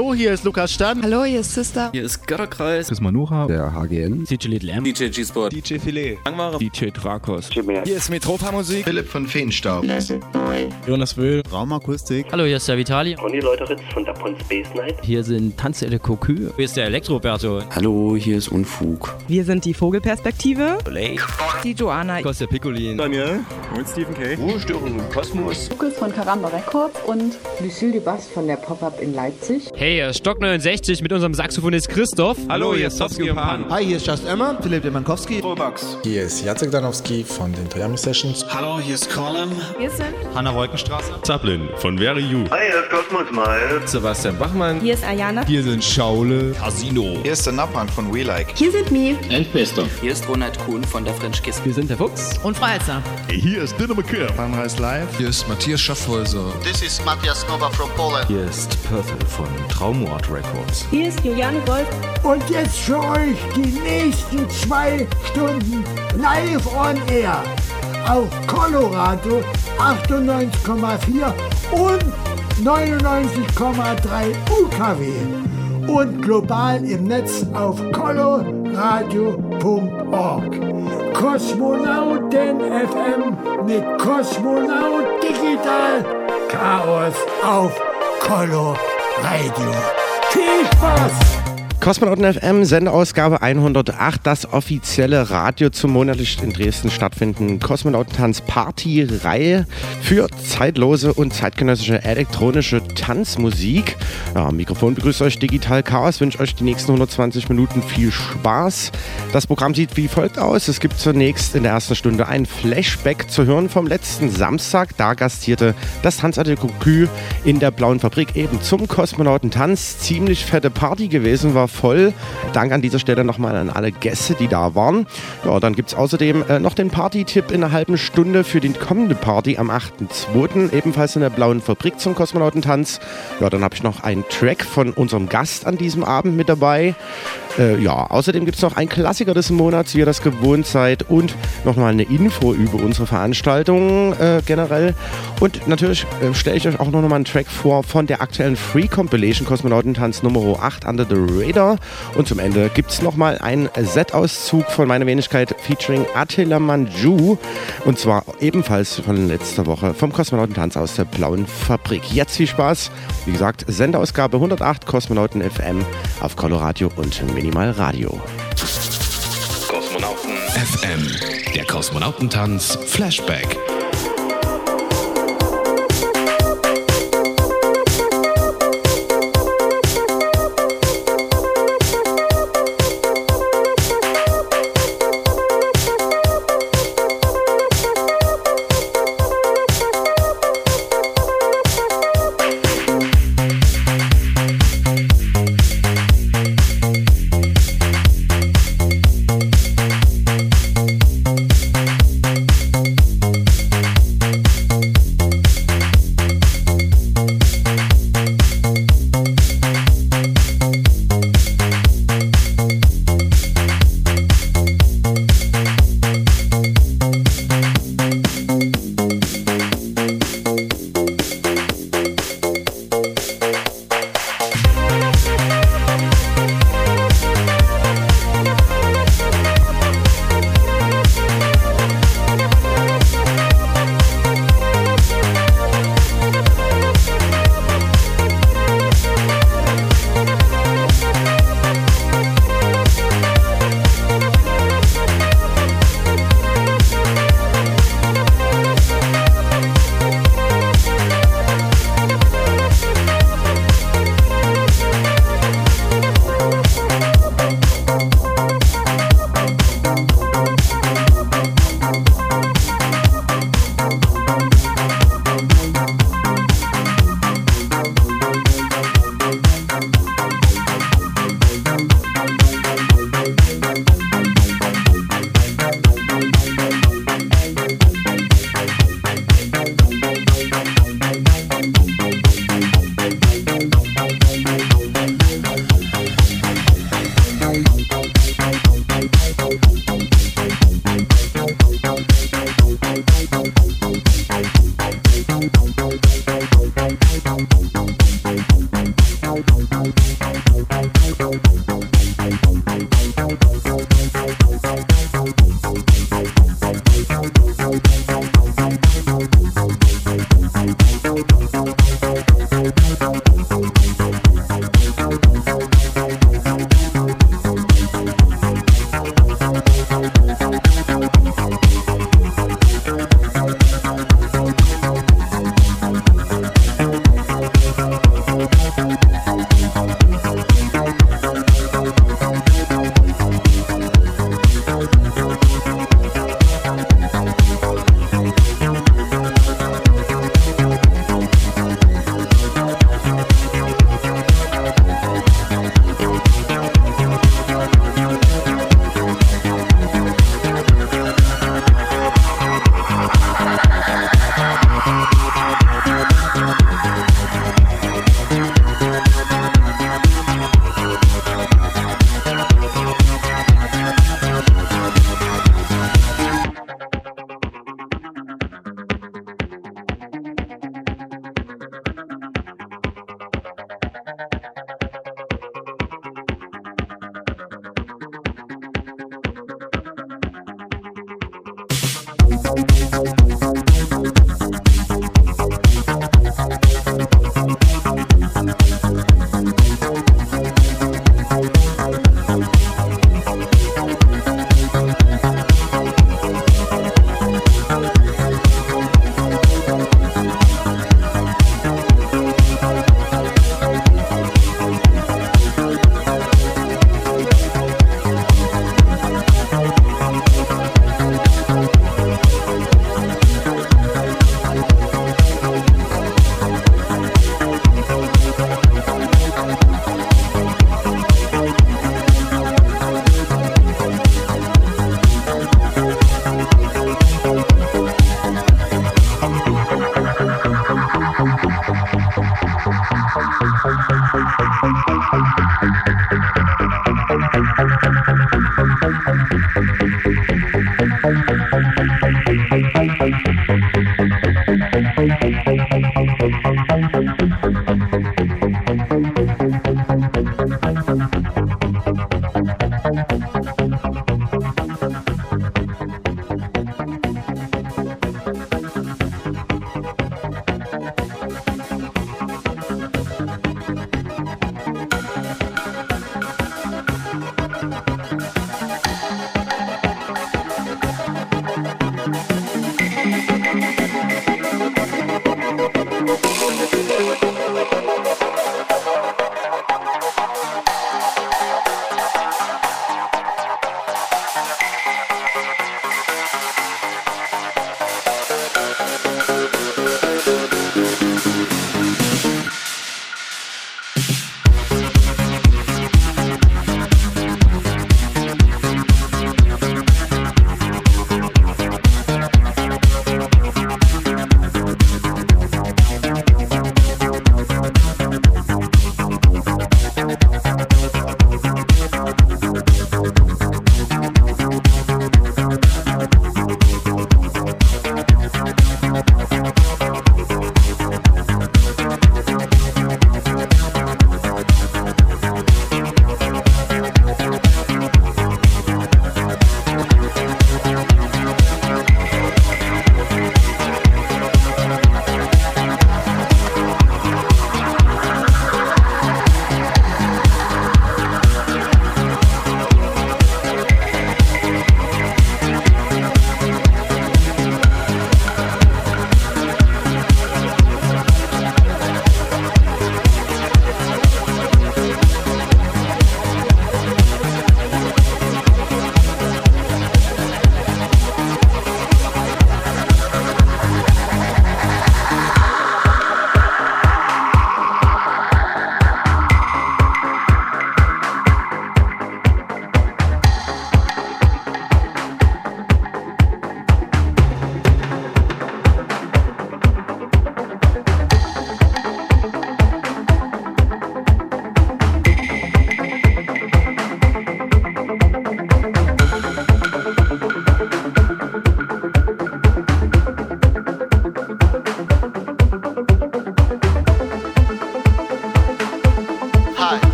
Hallo, hier ist Lukas Stern. Hallo, hier ist Sister. Hier ist Götterkreis. Chris Manuha. Der HGN. DJ Little M. DJ G-Sport. DJ Filet. Langware. DJ Drakos. Hier ist Metropa Musik. Philipp von Feenstaub. Jonas Wöhl. Raumakustik. Hallo, hier ist der Vitali. Conny Leuteritz von der Pon Space Night. Hier sind Tanzelle Cocu. Hier ist der Elektroberto. Hallo, hier ist Unfug. Wir sind die Vogelperspektive. Blake. Die Joanna. Kostja Piccolin. Daniel. Und Stephen K. Ruhestörung im Kosmos. Lukas von Karamba Records und Lucille Dubas von der Pop-Up in Leipzig. Hey, hier ist Stock 69 mit unserem Saxophonist Christoph. Hallo, hier ist Sofsky und Pan. Hi, hier ist Just Emma. Philipp Demankowski. Robux. Hier ist Jacek Danowski von den Toyami Sessions. Hallo, hier ist Colin. Wir sind Hanna Wolkenstraße. Zaplin von Very You. Hi, hier ist Cosmos Mal. Sebastian Bachmann. Hier ist Ayana. Hier sind Schaule. Casino. Hier ist der Nappan von We Like. Hier sind Mi. Endbester. Hier ist Ronald Kuhn von der French Kiss. Wir sind der Fuchs. Und Freizer. Hier ist Dinner McKeer. Funrise Live. Hier ist Matthias Schaffhäuser. This is Matthias Nova from Poland. Hier ist Purple von Traumort Records. hier ist Juliane Gold. Und jetzt für euch die nächsten zwei Stunden live on air auf Colorado 98,4 und 99,3 UKW und global im Netz auf coloradio.org. Kosmonauten FM mit Kosmonaut Digital Chaos auf Color Radio. Viel Spaß! Kosmonauten FM, Sendeausgabe 108, das offizielle Radio zum monatlich in Dresden stattfindenden Kosmonautentanz Party-Reihe für zeitlose und zeitgenössische elektronische Tanzmusik. Ja, Mikrofon begrüßt euch Digital Chaos, wünsche euch die nächsten 120 Minuten viel Spaß. Das Programm sieht wie folgt aus. Es gibt zunächst in der ersten Stunde ein Flashback zu hören vom letzten Samstag. Da gastierte das Tanzatelier Cocu in der Blauen Fabrik eben zum Kosmonautentanz. Ziemlich fette Party gewesen, war voll. Dank an dieser Stelle nochmal an alle Gäste, die da waren. Ja, dann gibt es außerdem äh, noch den Party-Tipp in einer halben Stunde für die kommende Party am 8.2. ebenfalls in der Blauen Fabrik zum Kosmonautentanz. Ja, dann habe ich noch einen Track von unserem Gast an diesem Abend mit dabei. Äh, ja, außerdem gibt es noch einen Klassiker des Monats, wie ihr das gewohnt seid und nochmal eine Info über unsere Veranstaltung äh, generell. Und natürlich äh, stelle ich euch auch noch mal einen Track vor von der aktuellen Free Compilation Kosmonautentanz Nummer 8 Under the Radar. Und zum Ende gibt es nochmal einen Set-Auszug von meiner Wenigkeit featuring Attila Manju. Und zwar ebenfalls von letzter Woche vom Kosmonautentanz aus der Blauen Fabrik. Jetzt viel Spaß. Wie gesagt, Sendeausgabe 108 Kosmonauten FM auf Coloradio und Minimal Radio. Kosmonauten FM. Der Kosmonautentanz Flashback.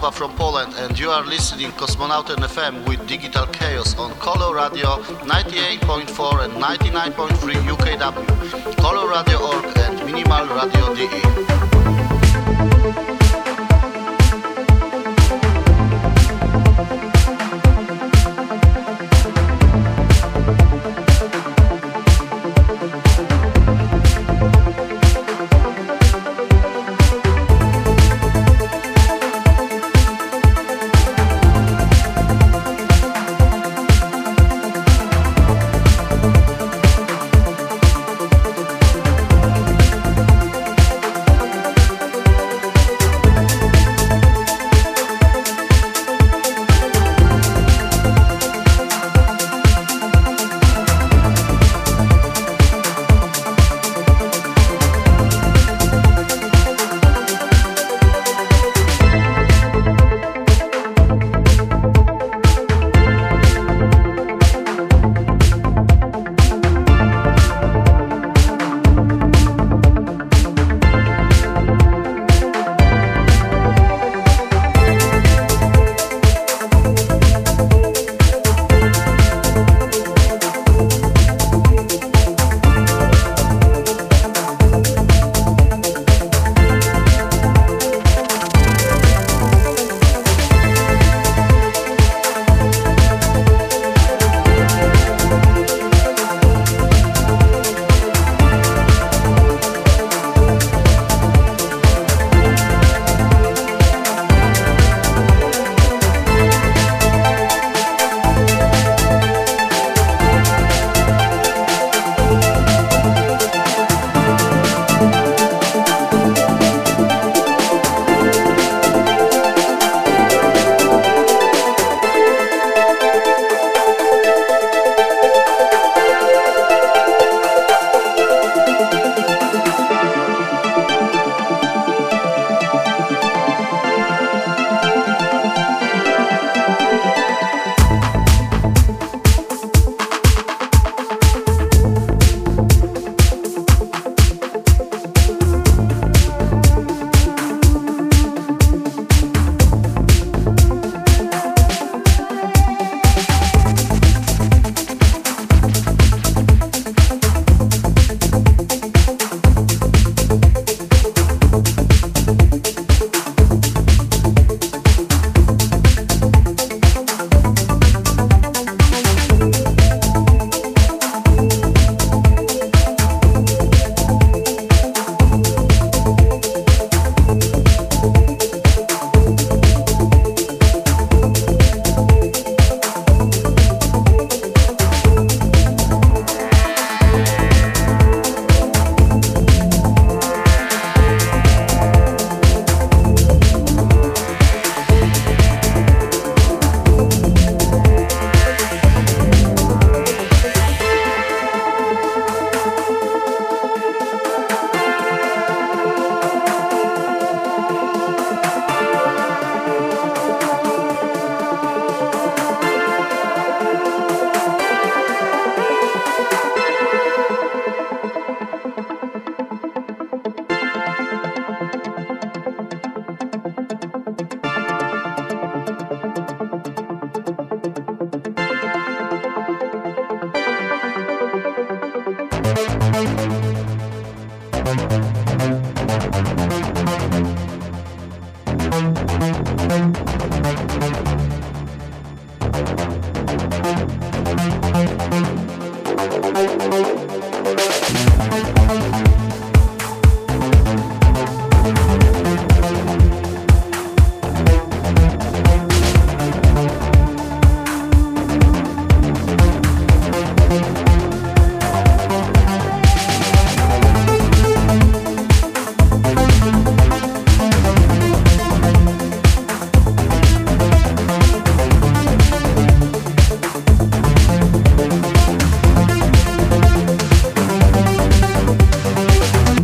Matthias Nova from Poland, and you are listening Cosmonauten FM with Digital Chaos on Color Radio 98.4 and 99.3 UKW, Color Radio.org, and Minimal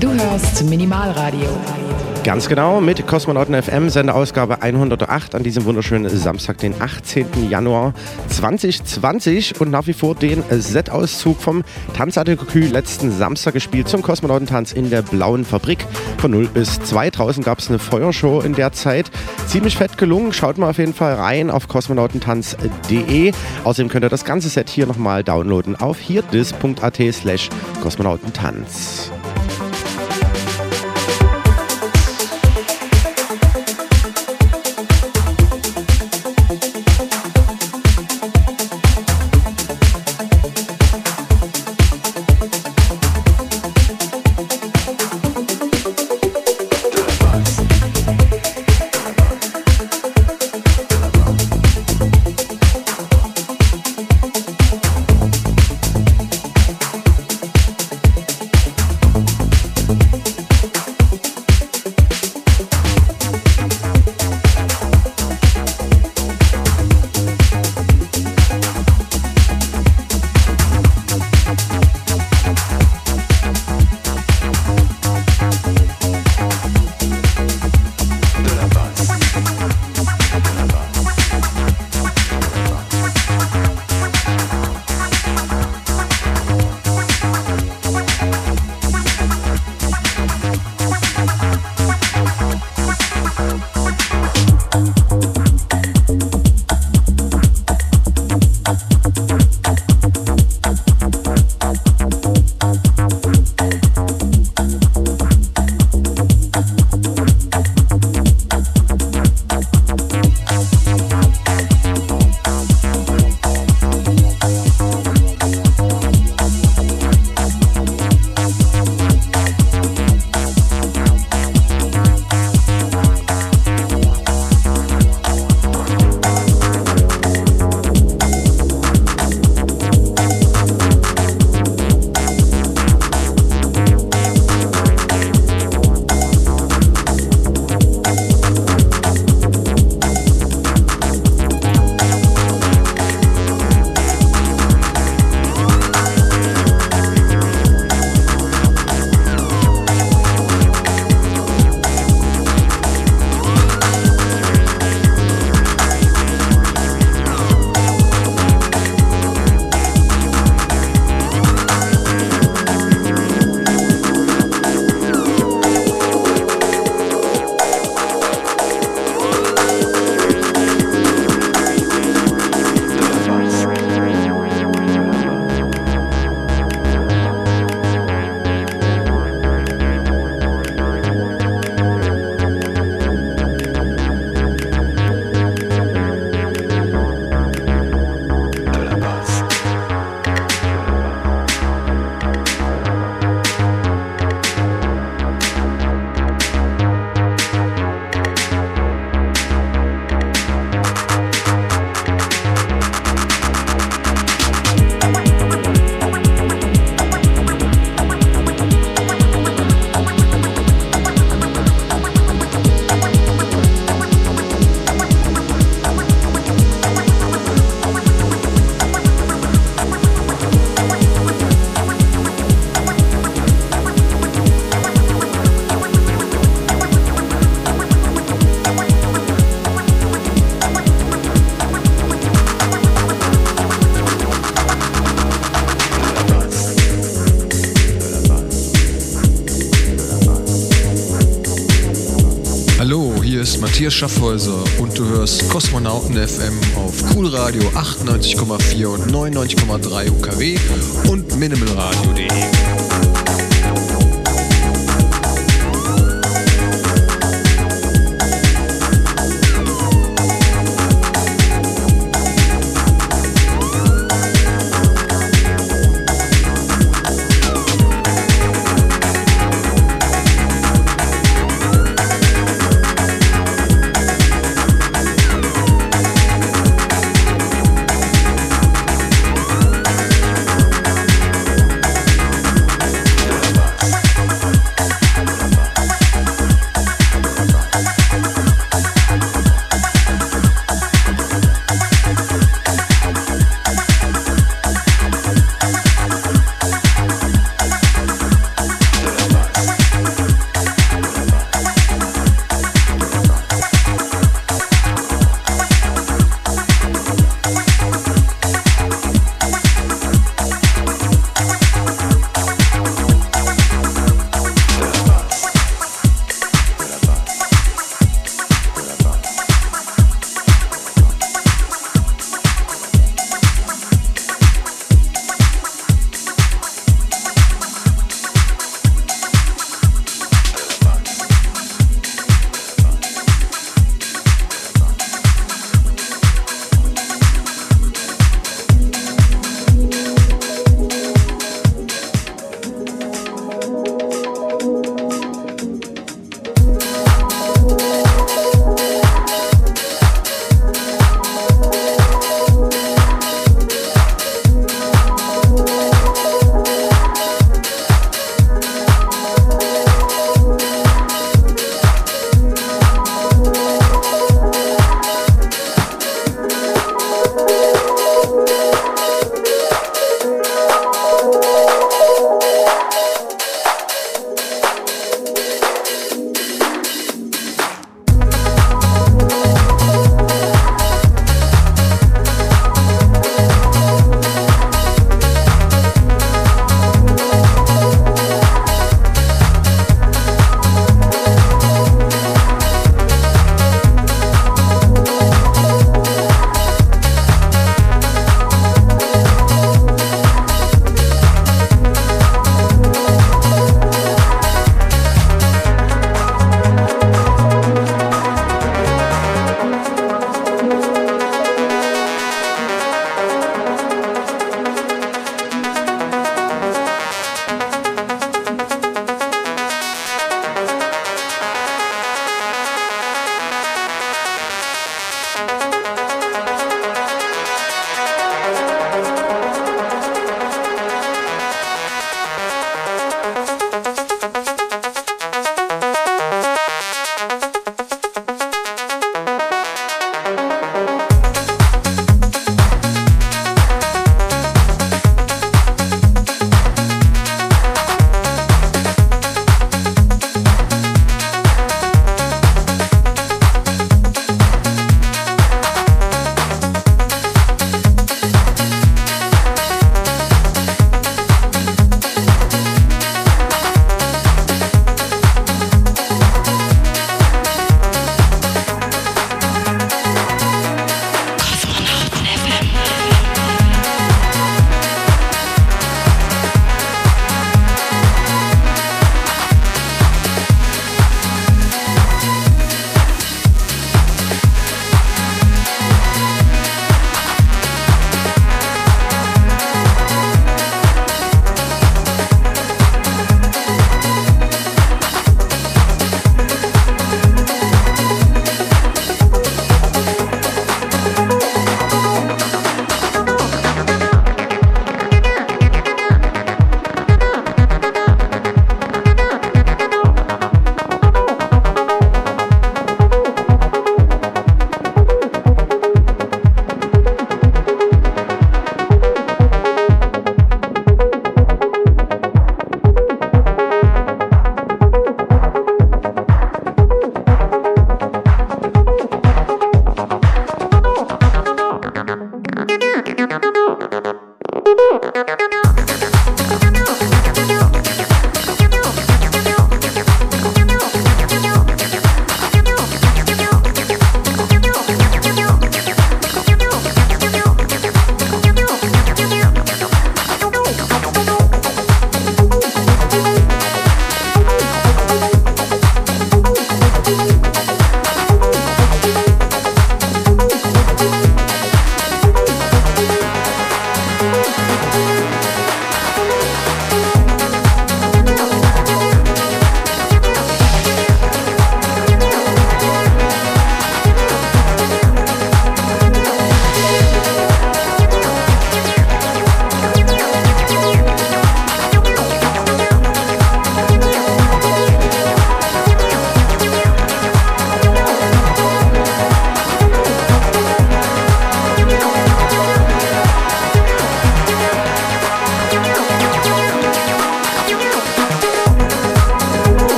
Du hörst Minimalradio. Ganz genau, mit Kosmonauten FM, Sendeausgabe 108 an diesem wunderschönen Samstag, den 18. Januar 2020 und nach wie vor den Set-Auszug vom Tanzartikü letzten Samstag gespielt zum Kosmonautentanz in der Blauen Fabrik. Von 0 bis 2 draußen gab es eine Feuershow in der Zeit. Ziemlich fett gelungen, schaut mal auf jeden Fall rein auf kosmonautentanz.de. Außerdem könnt ihr das ganze Set hier nochmal downloaden auf hierdis.at slash kosmonautentanz. Matthias Schaffhäuser und du hörst Kosmonauten FM auf Cool Radio 98,4 und 99,3 UKW und minimalradio.de.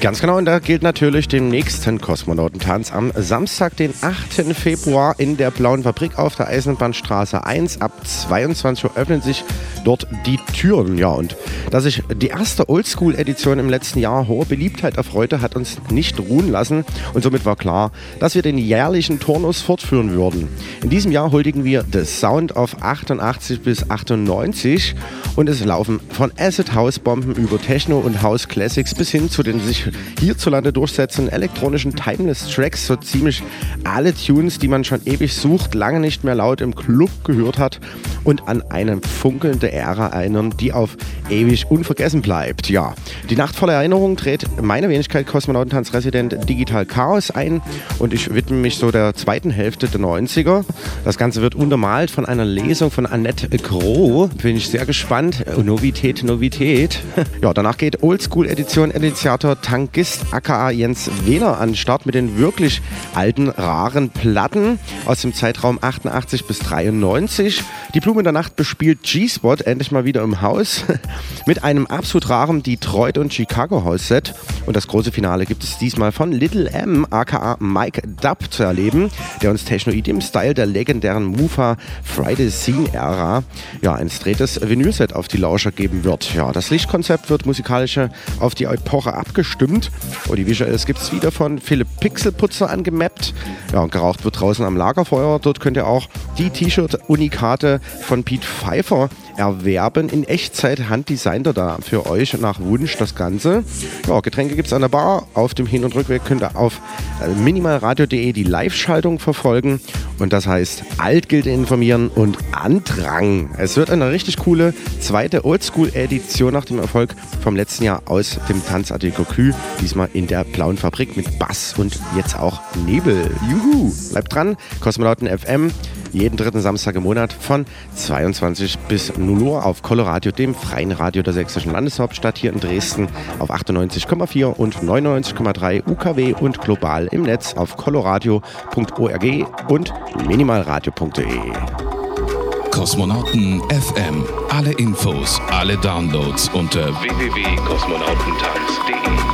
Ganz genau, und da gilt natürlich den nächsten Kosmonautentanz am Samstag, den 8. Februar in der Blauen Fabrik auf der Eisenbahnstraße 1. Ab 22 Uhr öffnen sich dort die Türen. Ja, und dass sich die erste Oldschool-Edition im letzten Jahr hohe Beliebtheit erfreute, hat uns nicht ruhen lassen. Und somit war klar, dass wir den jährlichen Turnus fortführen würden. In diesem Jahr huldigen wir The Sound of 88 bis 98 und es laufen von Acid House Bomben über Techno und House Classics bis hin zu den sich hierzulande durchsetzenden elektronischen Timeless Tracks, so ziemlich alle Tunes, die man schon ewig sucht, lange nicht mehr laut im Club gehört hat und an eine funkelnde Ära erinnern, die auf ewig unvergessen bleibt. Ja, die Nacht voller Erinnerung dreht meine Wenigkeit Kosmonautentanz-Resident Digital Chaos ein und ich widme mich so der zweiten Hälfte der 90er. Das Ganze wird untermalt von einer Lesung von Annette Groh. Bin ich sehr gespannt. Novität, Novität. Ja, danach geht Oldschool-Edition Initiator Tankist aka Jens Wehner an Start mit den wirklich alten, raren Platten aus dem Zeitraum 88 bis 93. Die Blume der Nacht bespielt G-Spot endlich mal wieder im Haus mit einem absolut raren Detroit und Chicago House Set. Und das große Finale gibt es diesmal von Little M aka Mike Dub zu erleben, der uns Technoid im Style der legendären Mufa Friday Scene Ära ja, ein straightes Vinylset auf die Lauscher geben wird. Ja, das Lichtkonzept wird musikalisch auf die Epoche abgestimmt. Und die Visuals gibt es wieder von Philipp Pixelputzer angemappt. Ja, und geraucht wird draußen am Lagerfeuer. Dort könnt ihr auch die T-Shirt-Unikate von Pete Pfeiffer erwerben. In Echtzeit handdesignt er da für euch nach Wunsch das Ganze. Ja, Getränke gibt es an der Bar. Auf dem Hin- und Rückweg könnt ihr auf minimalradio.de die Live-Schaltung verfolgen. Und das heißt, Altgilde informieren und Andrang. Es wird eine richtig coole zweite Oldschool-Edition nach dem Erfolg vom letzten Jahr aus dem Tanzartikel Kü. Diesmal in der Blauen Fabrik mit Bass und jetzt auch Nebel. Juhu! Bleibt dran, Kosmonauten FM jeden dritten Samstag im Monat von 22 bis 0 Uhr auf Coloradio, dem freien Radio der sächsischen Landeshauptstadt hier in Dresden auf 98,4 und 99,3 UKW und global im Netz auf coloradio.org und minimalradio.de. Kosmonauten FM. Alle Infos, alle Downloads unter www.kosmonautentanz.de.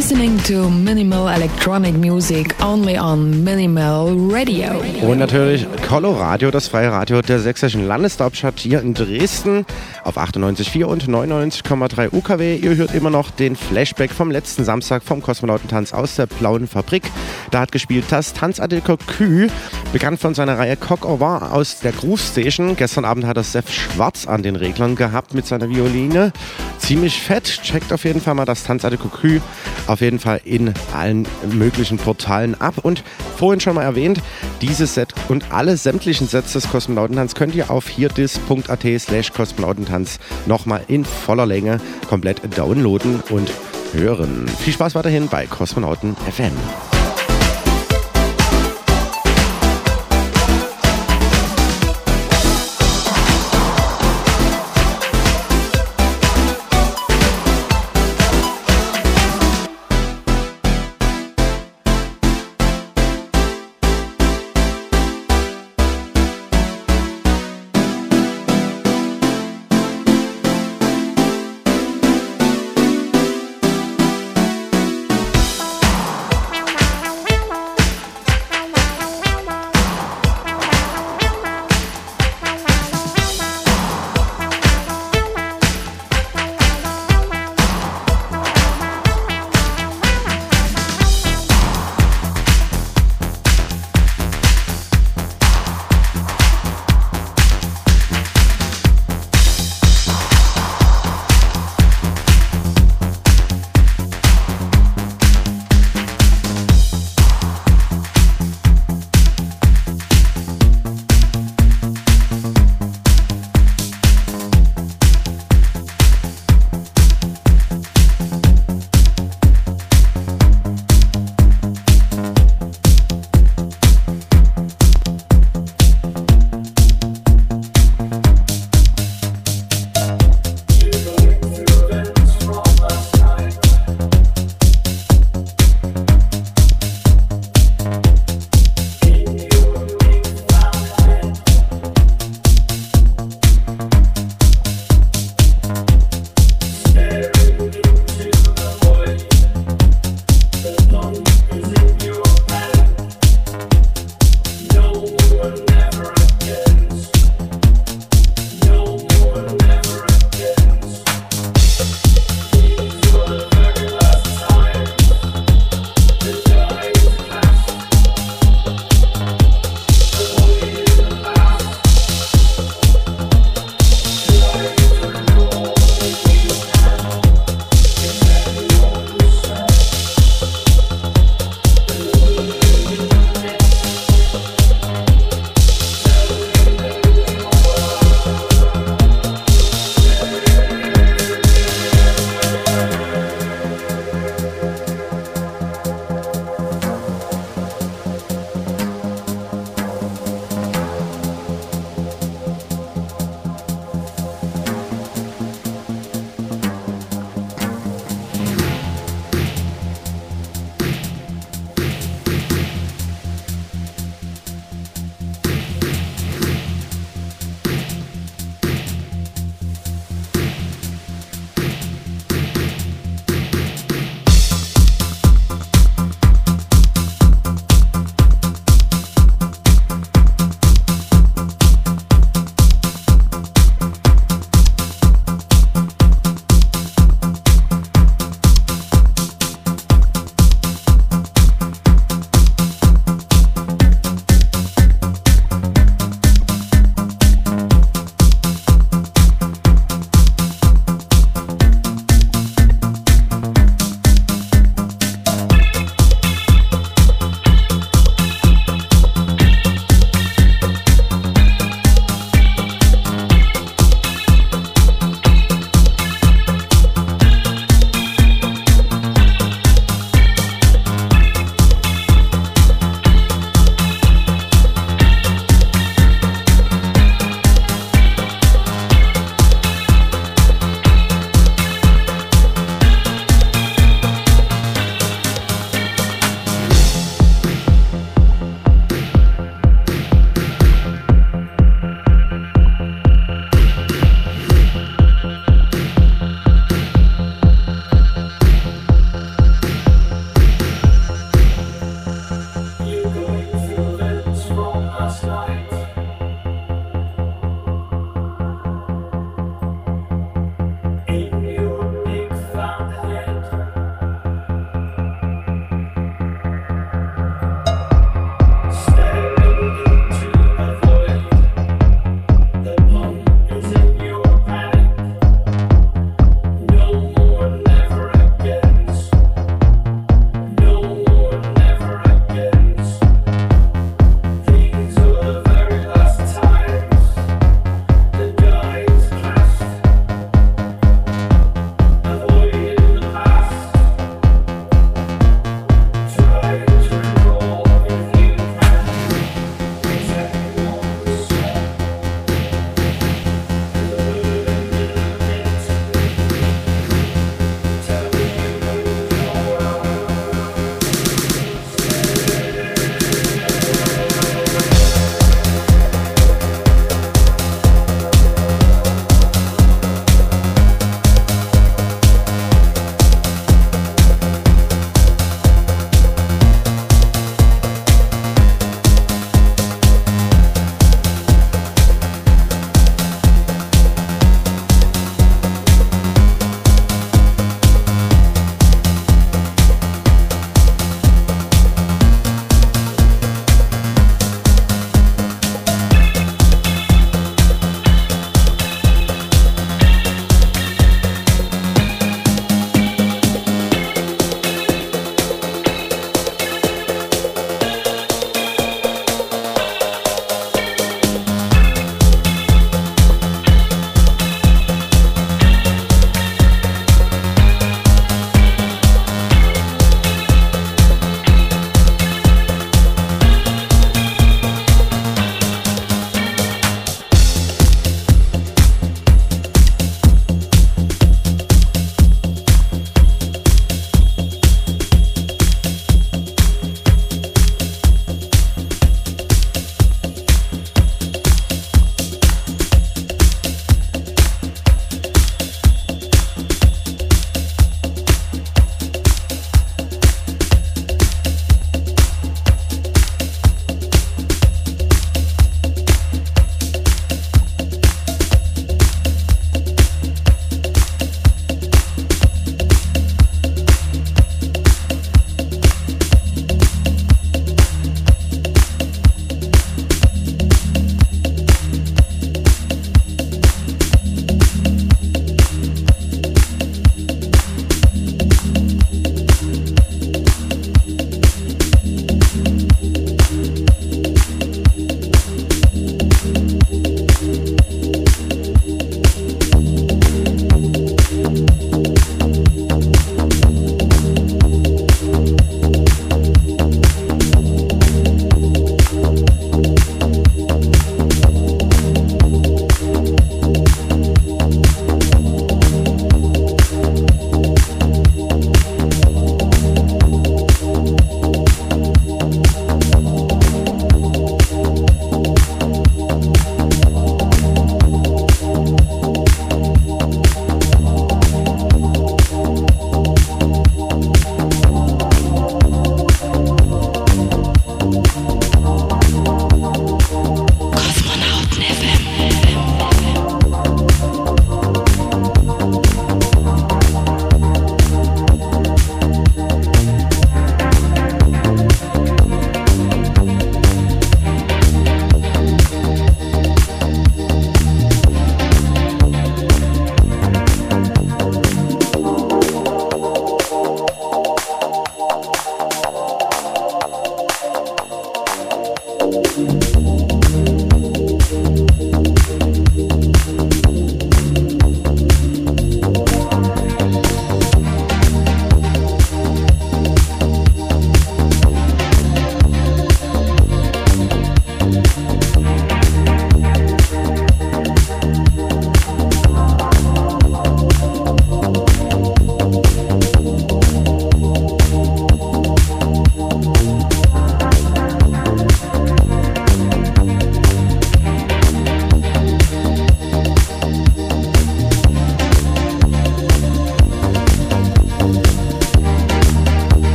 listening to minimal electronic music only on Minimal Radio. Und natürlich Coloradio, das freie Radio der sächsischen Landeshauptstadt hier in Dresden auf 98,4 und 99,3 UKW. Ihr hört immer noch den Flashback vom letzten Samstag vom Kosmonautentanz aus der Blauen Fabrik. Da hat gespielt das Tanzadel Cocu, bekannt von seiner Reihe Coq au Vent aus der Groove Station. Gestern Abend hat das Seth Schwarz an den Reglern gehabt mit seiner Violine. Ziemlich fett. Checkt auf jeden Fall mal das Tanzadel Cocu auf jeden Fall in allen möglichen Portalen ab. Und vorhin schon mal erwähnt, dieses Set und alle sämtlichen Sets des Kosmonautentanz könnt ihr auf hierdis.at slash Kosmonautentanz nochmal in voller Länge komplett downloaden und hören. Viel Spaß weiterhin bei Kosmonauten FM.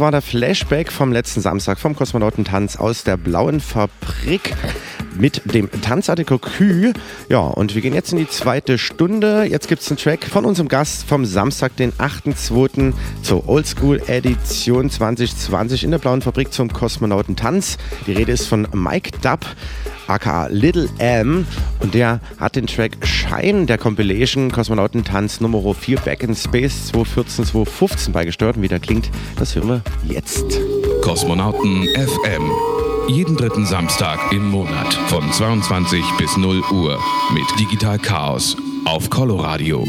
Das war der Flashback vom letzten Samstag vom Kosmonautentanz aus der Blauen Fabrik mit dem Tanzartikel Kü. Ja, und wir gehen jetzt in die zweite Stunde. Jetzt gibt es einen Track von unserem Gast vom Samstag, den 8.2. zur Oldschool Edition 2020 in der Blauen Fabrik zum Kosmonautentanz. Die Rede ist von Mike Dubb aka Little M. Und der hat den Track Shine der Compilation Kosmonautentanz Nummer 4 Back in Space 2014, 2015 beigesteuert. Und wie der klingt, das hören wir jetzt. Kosmonauten FM. Jeden dritten Samstag im Monat von 22 bis 0 Uhr mit Digital Chaos auf Coloradio.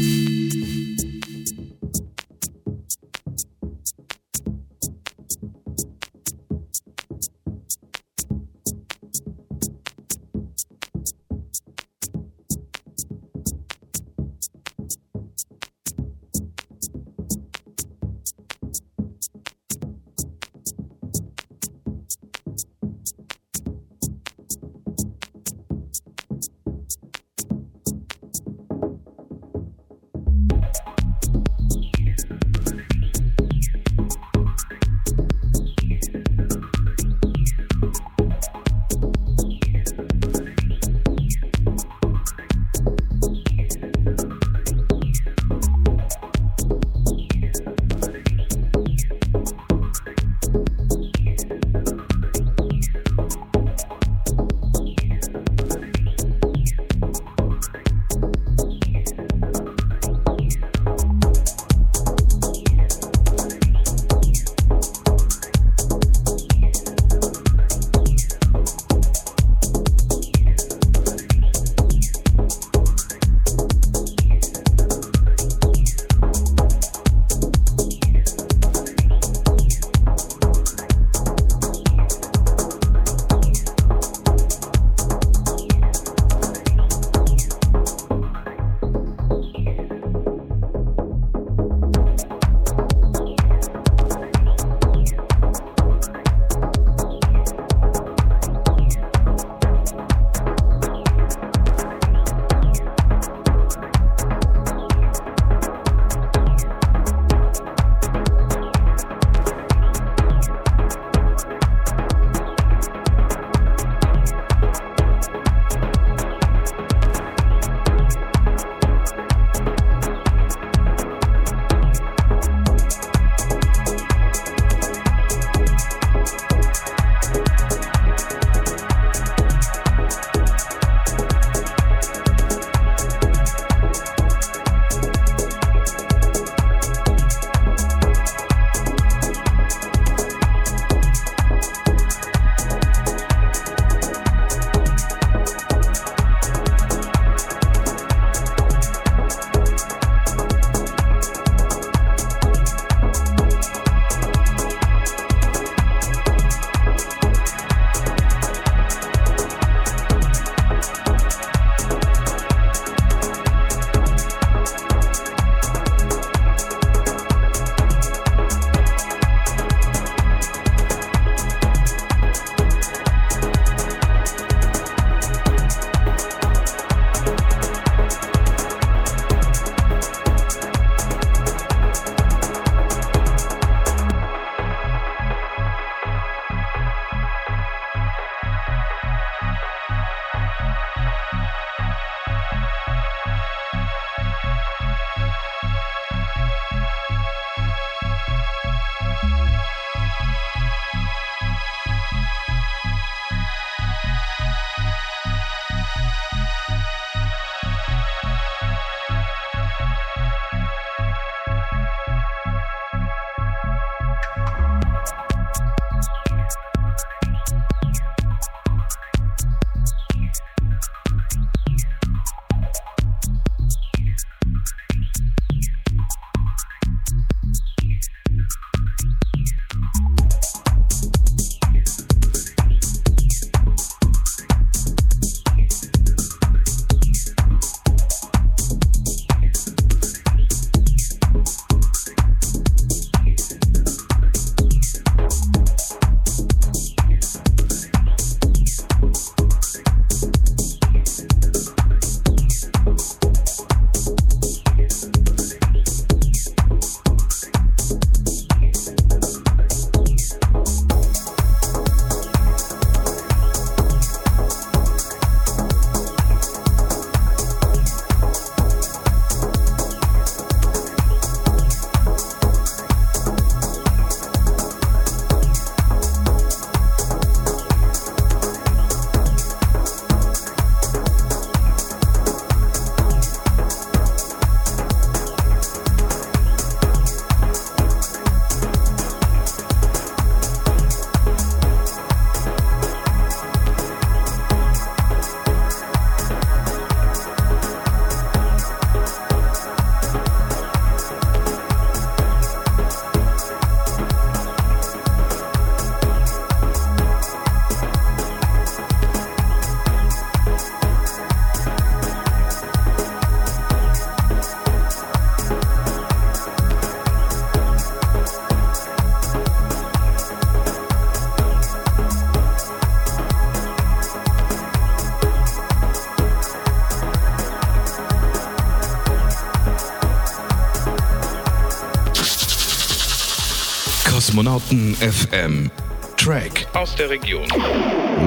Kosmonauten FM. Track aus der Region.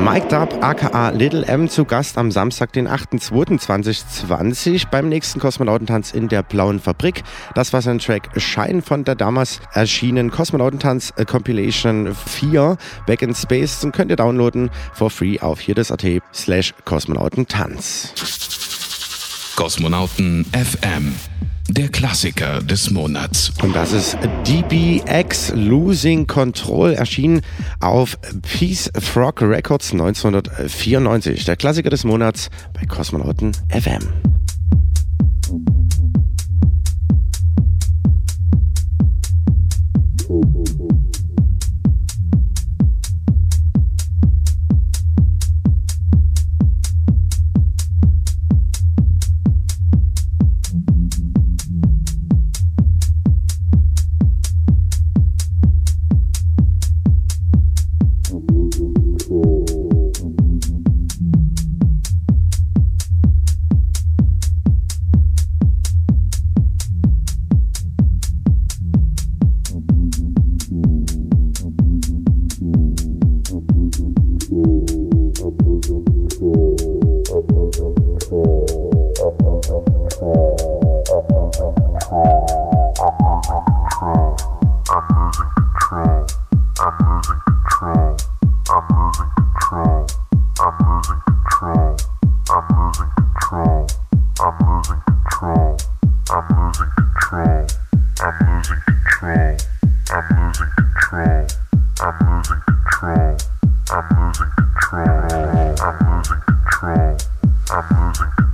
Mike Dub aka Little M zu Gast am Samstag, den 8.2.2020 beim nächsten Kosmonautentanz in der Blauen Fabrik. Das war sein Track Shine von der damals erschienenen Kosmonautentanz Compilation 4 Back in Space und könnt ihr downloaden for free auf hier.at slash Kosmonautentanz. Kosmonauten FM. Der Klassiker des Monats. Und das ist DBX Losing Control, erschienen auf Peace Frog Records 1994. Der Klassiker des Monats bei Kosmonauten FM. I'm losing control. I'm losing control. I'm losing control.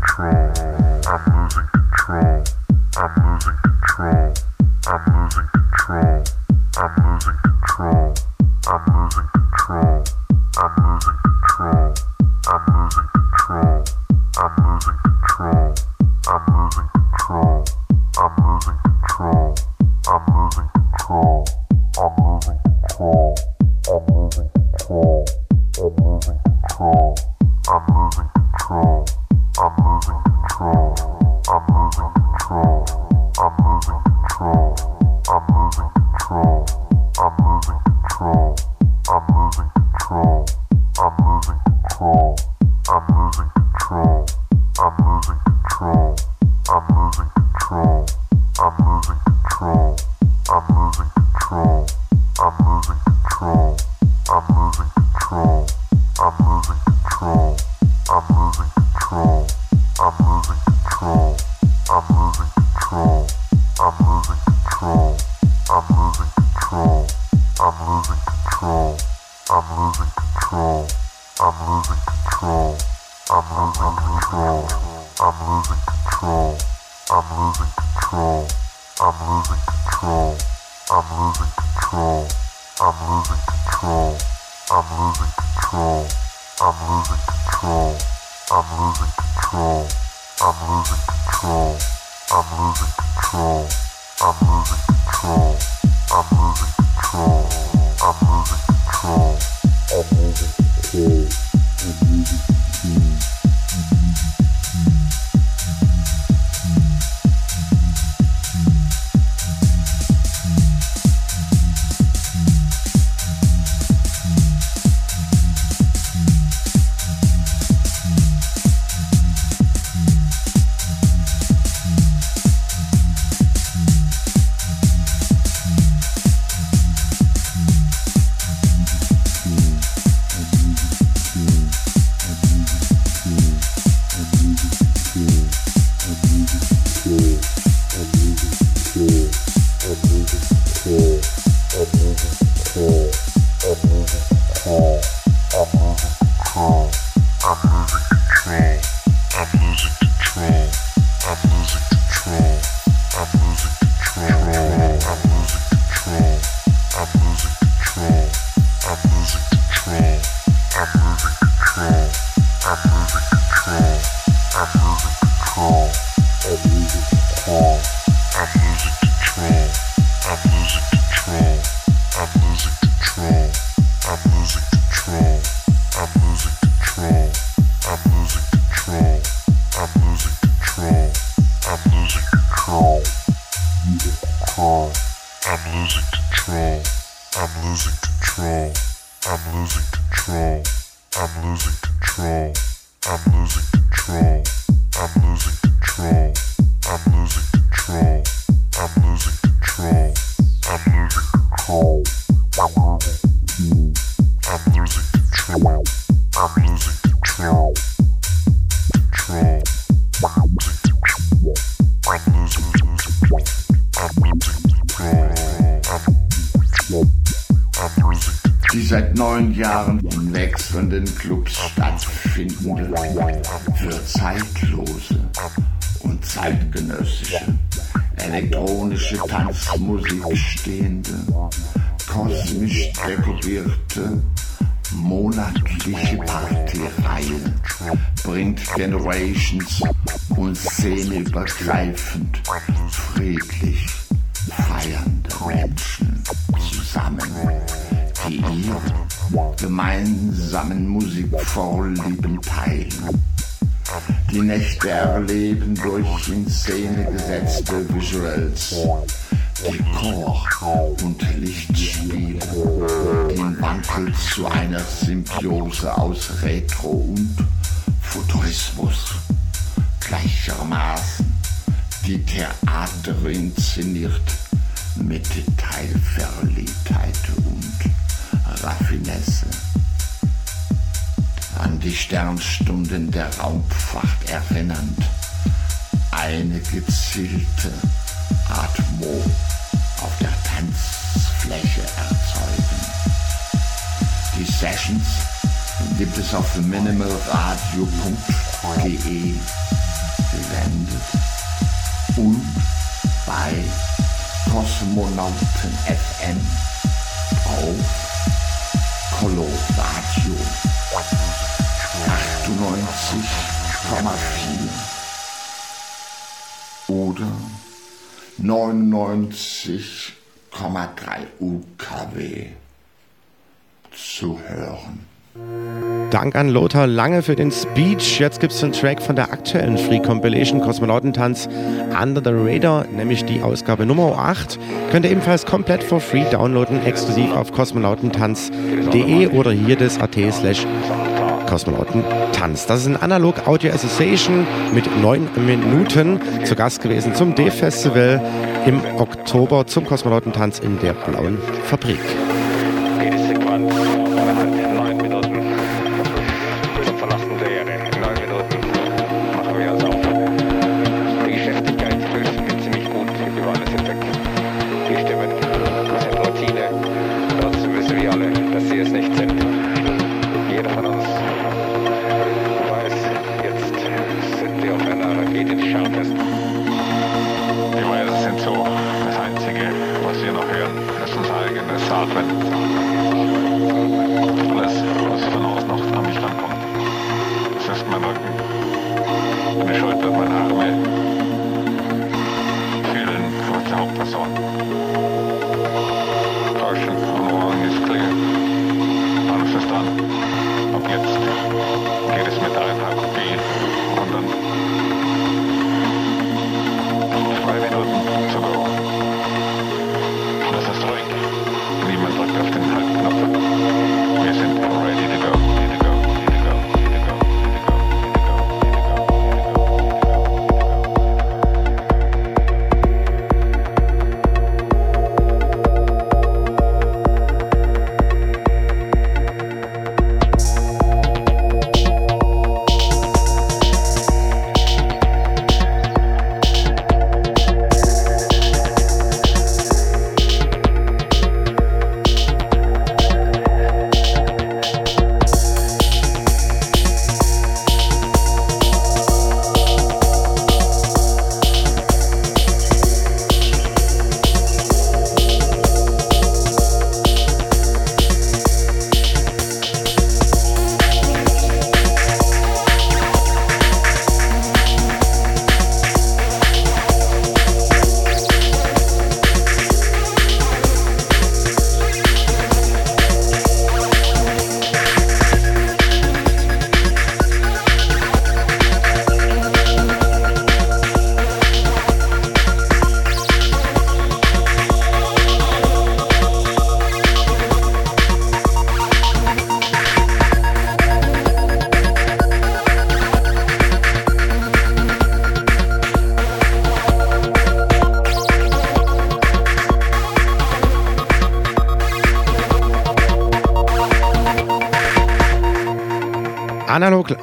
Jahren wechselnden Clubs stattfindende, für zeitlose und zeitgenössische elektronische Tanzmusik stehende, kosmisch dekorierte, monatliche Partyreihe bringt Generations und szeneübergreifend friedlich feiernde Menschen zusammen, ihre gemeinsamen Musikvorlieben teilen. Die Nächte erleben durch in Szene gesetzte Visuals, Dekor und Lichtspiele, den Wandel zu einer Symbiose aus Retro und Futurismus. Gleichermaßen die Theater inszeniert mit Detailverliebtheit und Raffinesse. An die Sternstunden der Raumfahrt erinnernd, eine gezielte Atmo auf der Tanzfläche erzeugen. Die Sessions gibt es auf minimalradio.de gesendet und bei Kosmonauten FM auf Coloradio 98,4 oder 99,3 UKW zu hören. Dank an Lothar Lange für den Speech. Jetzt gibt es einen Track von der aktuellen Free Compilation Kosmonautentanz Under the Radar, nämlich die Ausgabe Nummer 8. Könnt ihr ebenfalls komplett for free downloaden, exklusiv auf kosmonautentanz.de oder hier das AT slash Kosmonautentanz. Das ist ein Analog Audio Association mit neun Minuten zu Gast gewesen zum D-Festival im Oktober zum Kosmonautentanz in der Blauen Fabrik.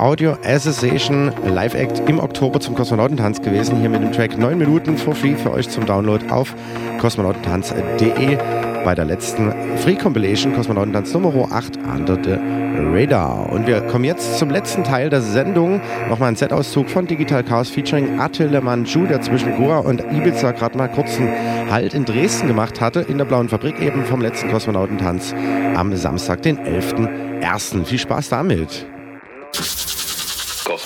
Audio Association Live Act im Oktober zum Kosmonautentanz gewesen. Hier mit dem Track 9 Minuten for free für euch zum Download auf kosmonautentanz.de bei der letzten Free Compilation Kosmonautentanz Nummer 8 Under the Radar. Und wir kommen jetzt zum letzten Teil der Sendung. Nochmal ein Set-Auszug von Digital Chaos featuring Attila Manju, der zwischen Goa und Ibiza gerade mal kurzen Halt in Dresden gemacht hatte, in der Blauen Fabrik eben vom letzten Kosmonautentanz am Samstag, den 11.01. Viel Spaß damit!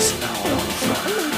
Is now on fire.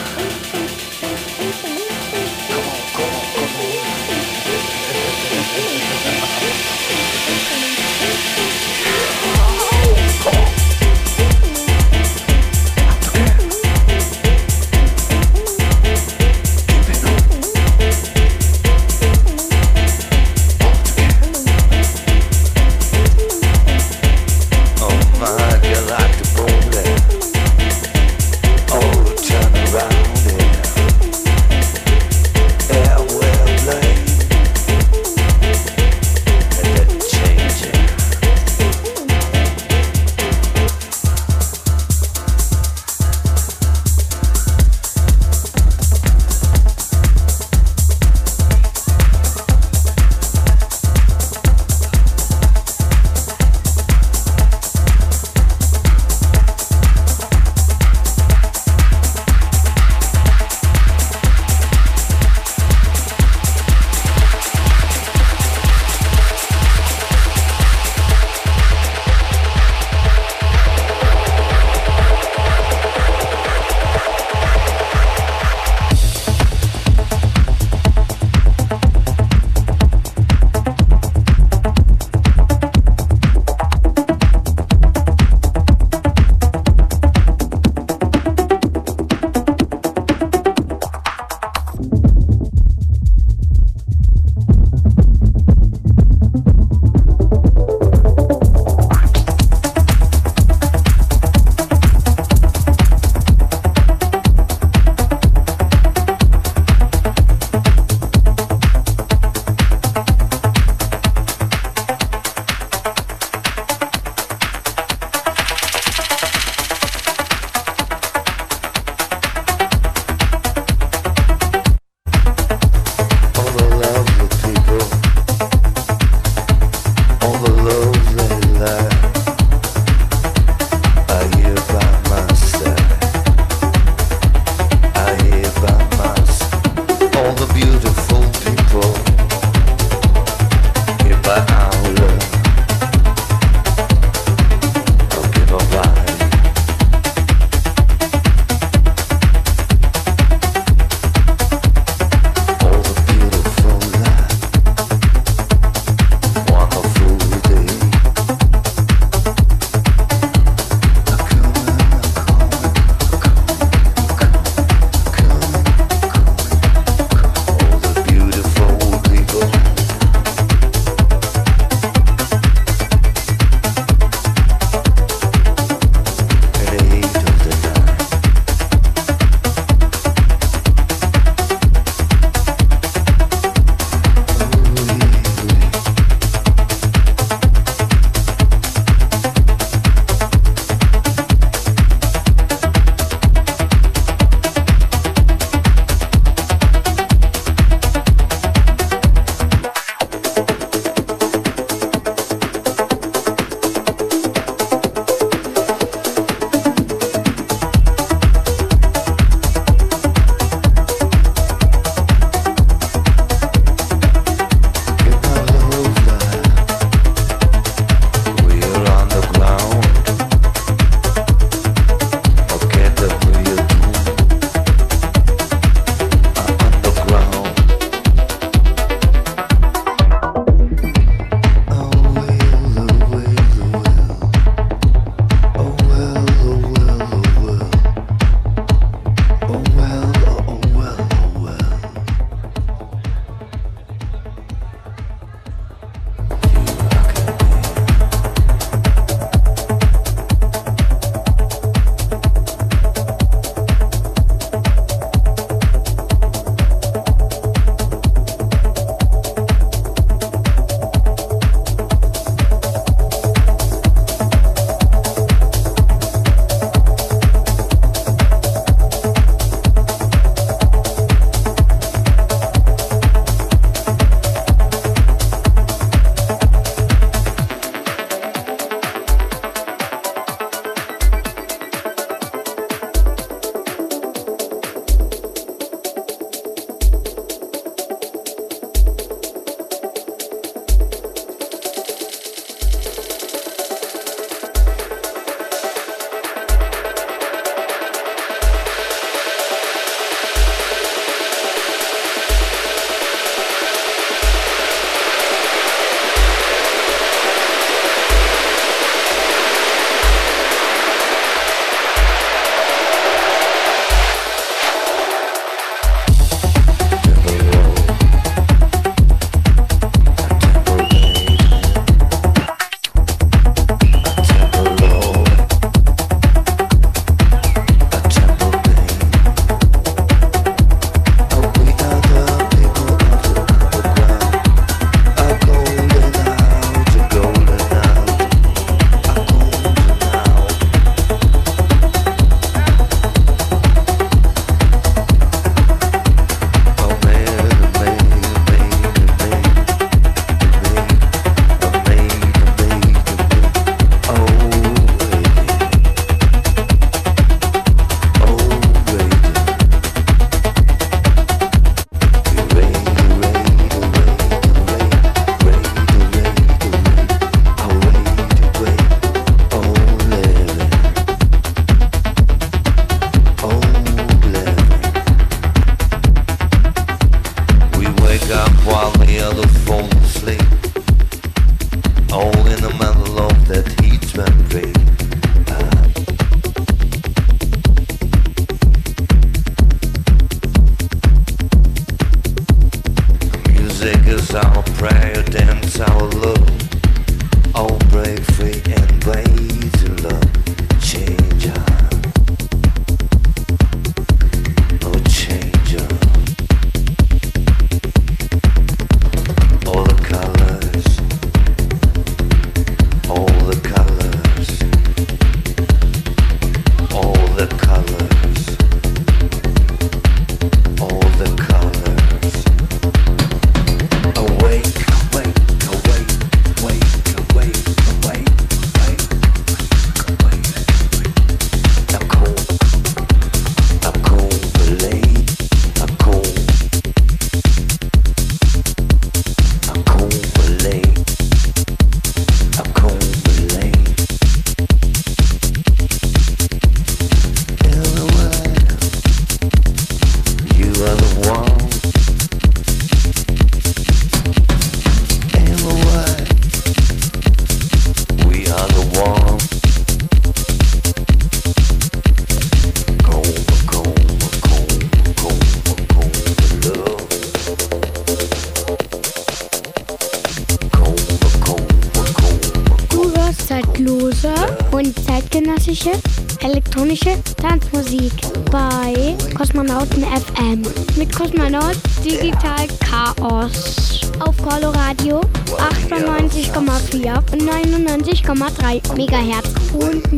99,3 Megahertz. Und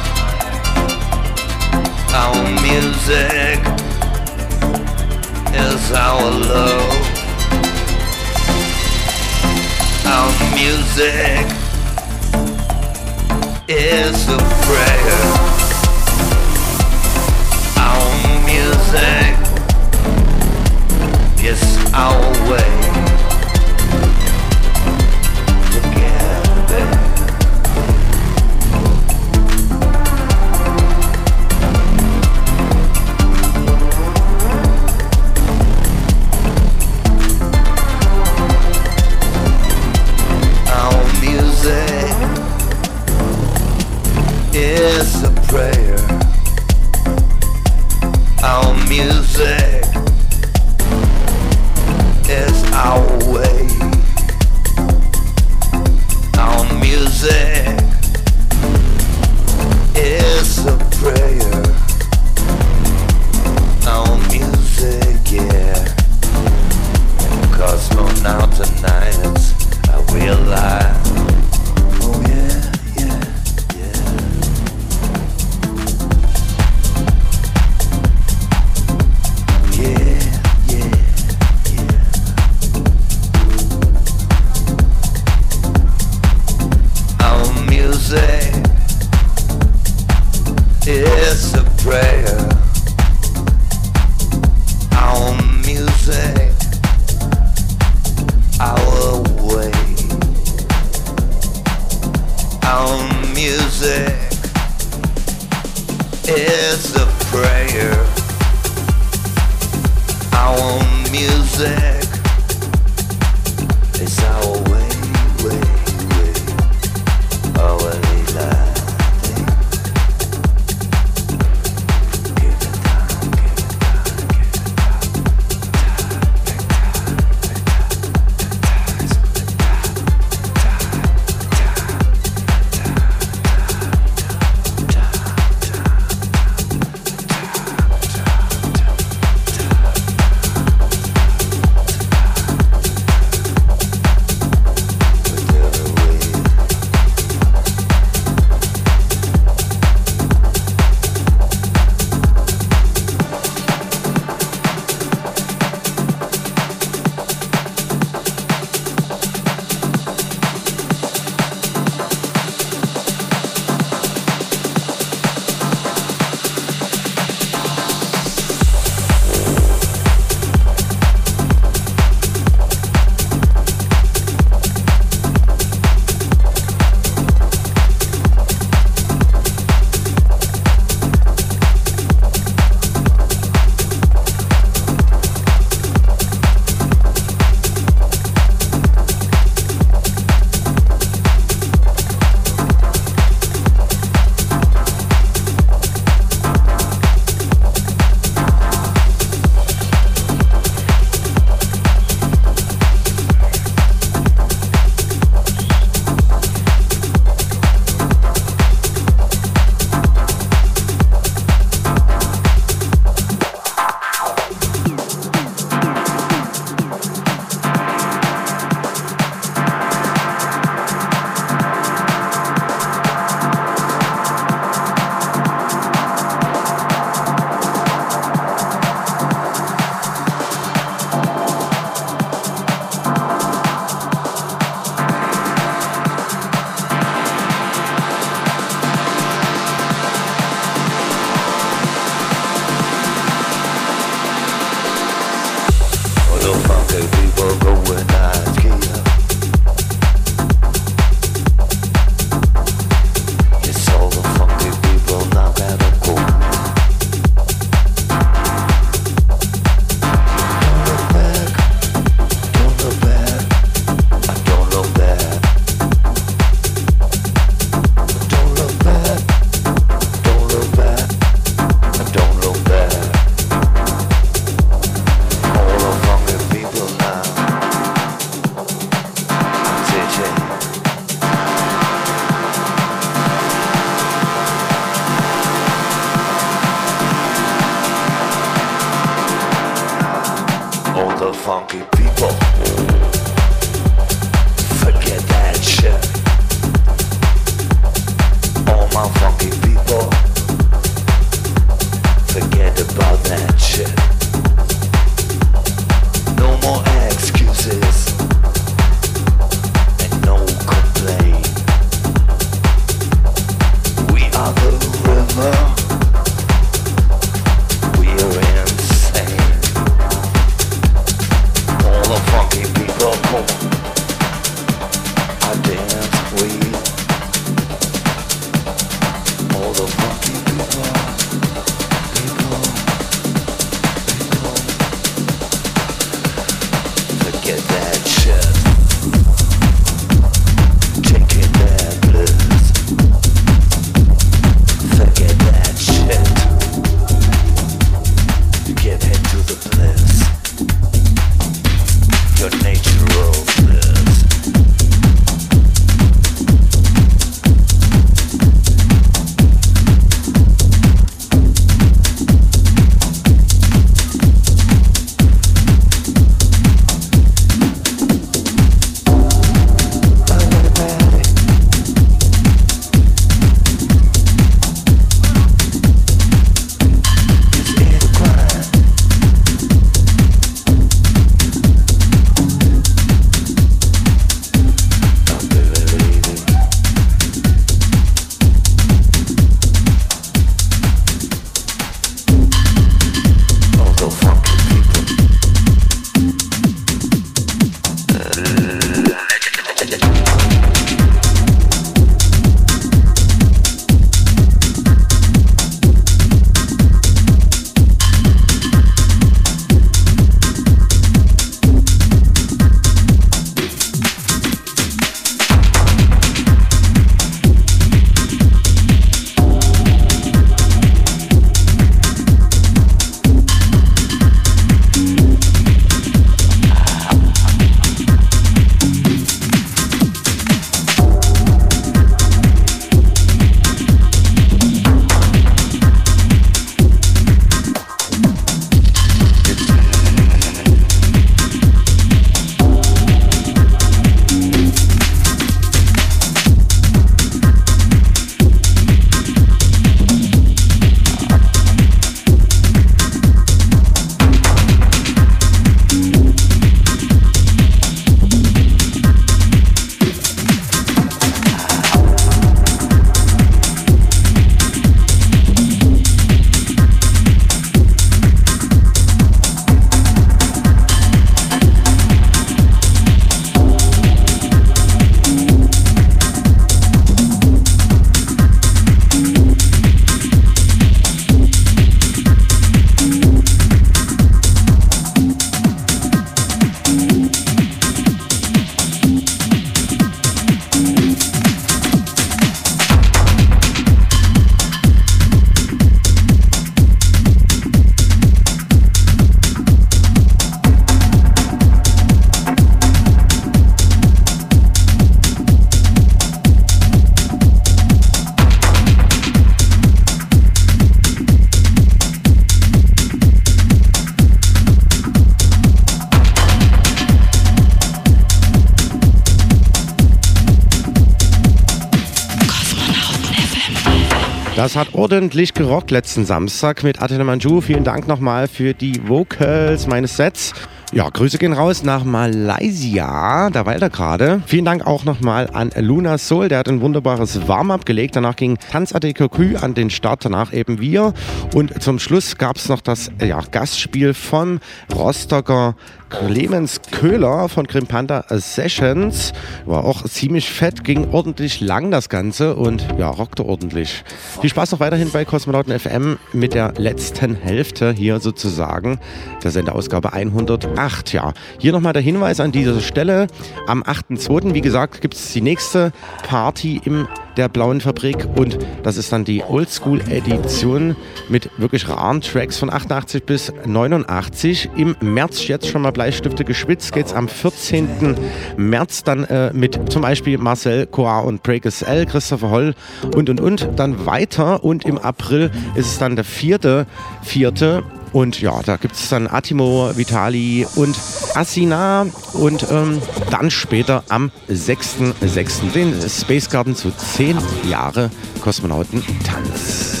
Das hat ordentlich gerockt letzten Samstag mit Atene Manju. Vielen Dank nochmal für die Vocals meines Sets. Ja, Grüße gehen raus nach Malaysia, da war er gerade. Vielen Dank auch nochmal an Luna Soul, der hat ein wunderbares Warm-up gelegt. Danach ging Tanz Adekokü an den Start, danach eben wir. Und zum Schluss gab es noch das ja, Gastspiel von Rostocker Clemens Köhler von Grim Panther Sessions. War auch ziemlich fett, ging ordentlich lang das Ganze und ja, rockte ordentlich. Viel Spaß noch weiterhin bei Kosmonauten FM mit der letzten Hälfte hier sozusagen der Sendeausgabe 108. Ja, hier nochmal der Hinweis an dieser Stelle. Am 8.2. wie gesagt, gibt es die nächste Party im der Blauen Fabrik und das ist dann die Oldschool-Edition mit wirklich raren Tracks von 88 bis 89. Im März jetzt schon mal Bleistifte geschwitzt, geht's am 14. März dann äh, mit zum Beispiel Marcel Coa und Breakers L, Christopher Holl und und und dann weiter und im April ist es dann der vierte, vierte Und ja, da gibt es dann Atimo, Vitali und Asina und ähm, dann später am 6.6. den Space Garden zu 10 Jahre Kosmonautentanz.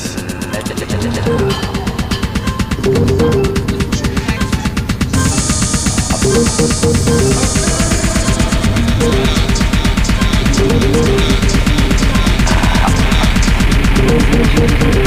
There's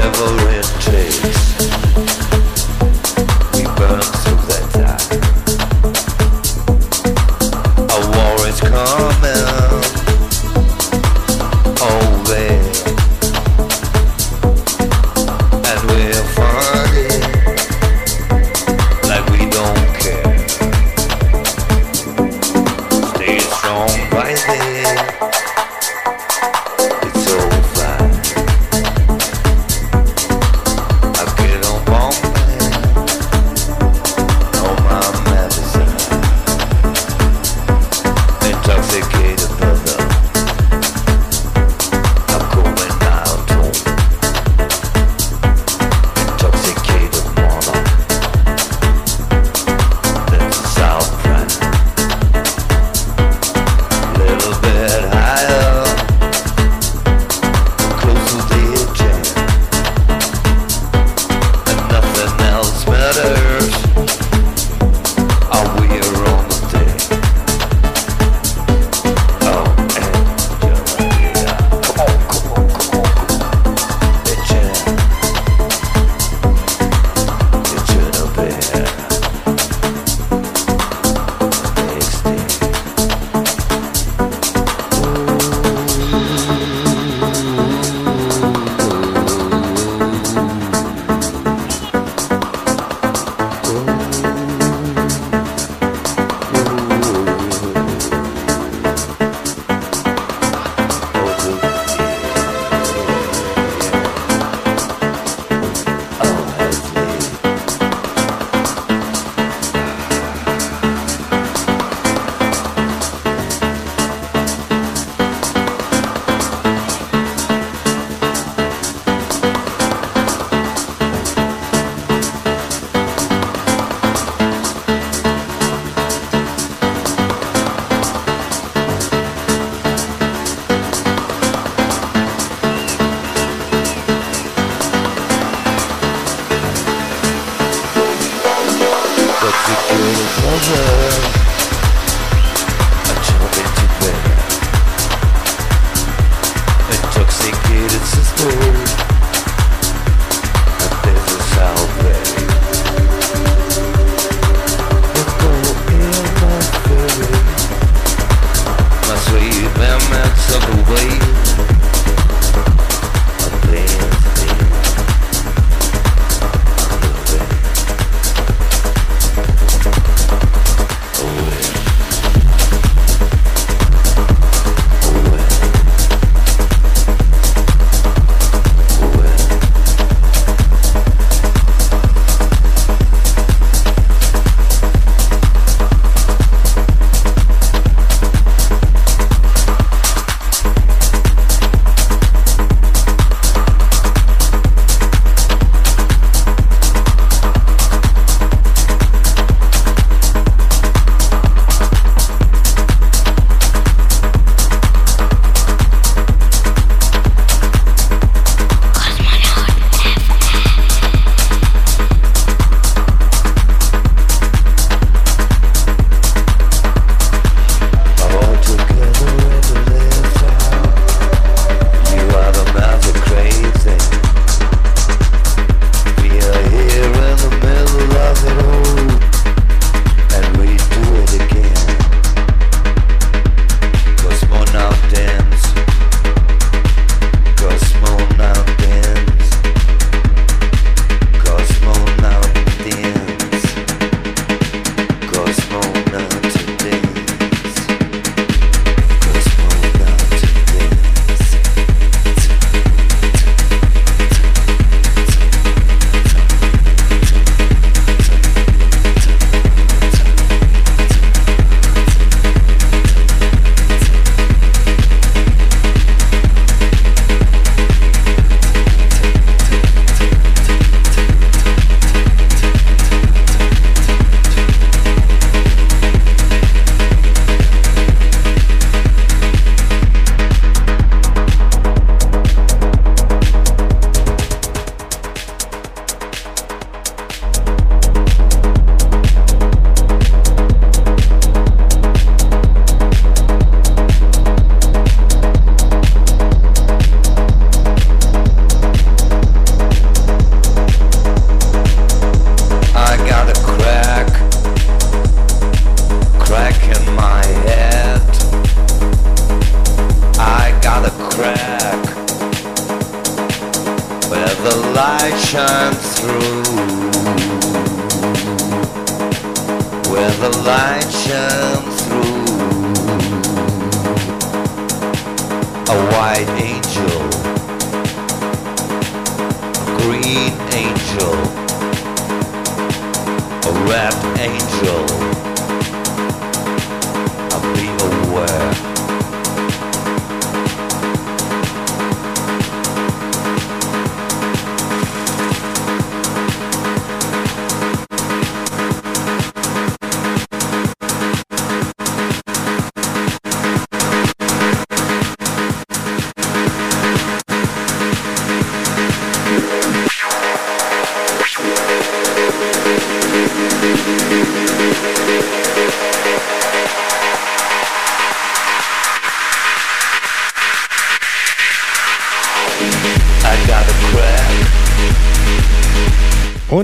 Whatever it takes, we burn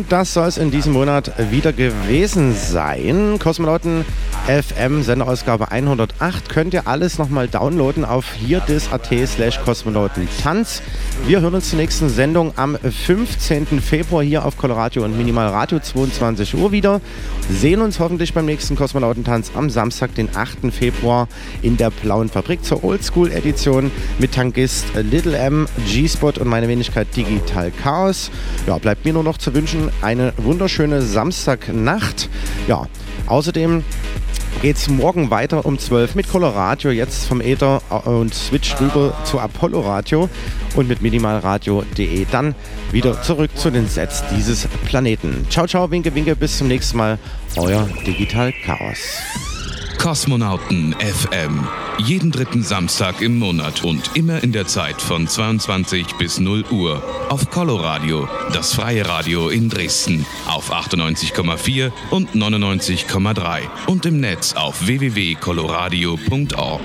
Das soll es in diesem Monat wieder gewesen sein. Kosmonauten FM Sendeausgabe 108 könnt ihr alles nochmal downloaden auf hierdis.at slash kosmonautentanz. Wir hören uns zur nächsten Sendung am 15. Februar hier auf Coloradio und Minimal Radio 22 Uhr wieder. Sehen uns hoffentlich beim nächsten Kosmonautentanz am Samstag, den 8. Februar in der Blauen Fabrik zur Oldschool-Edition mit Tankist Little M, G-Spot und meine Wenigkeit Digital Chaos. Ja, bleibt mir nur noch zu wünschen, eine wunderschöne Samstagnacht. Ja, außerdem geht es morgen weiter um 12 mit Coloradio, jetzt vom Ether und Switch rüber zu Apollo Radio und mit minimalradio.de dann wieder zurück zu den Sets dieses Planeten. Ciao, ciao, winke, winke, bis zum nächsten Mal. Euer Digital Chaos. Kosmonauten FM. Jeden dritten Samstag im Monat und immer in der Zeit von 22 bis 0 Uhr. Auf Coloradio, das freie Radio in Dresden. Auf 98,4 und 99,3. Und im Netz auf www.coloradio.org.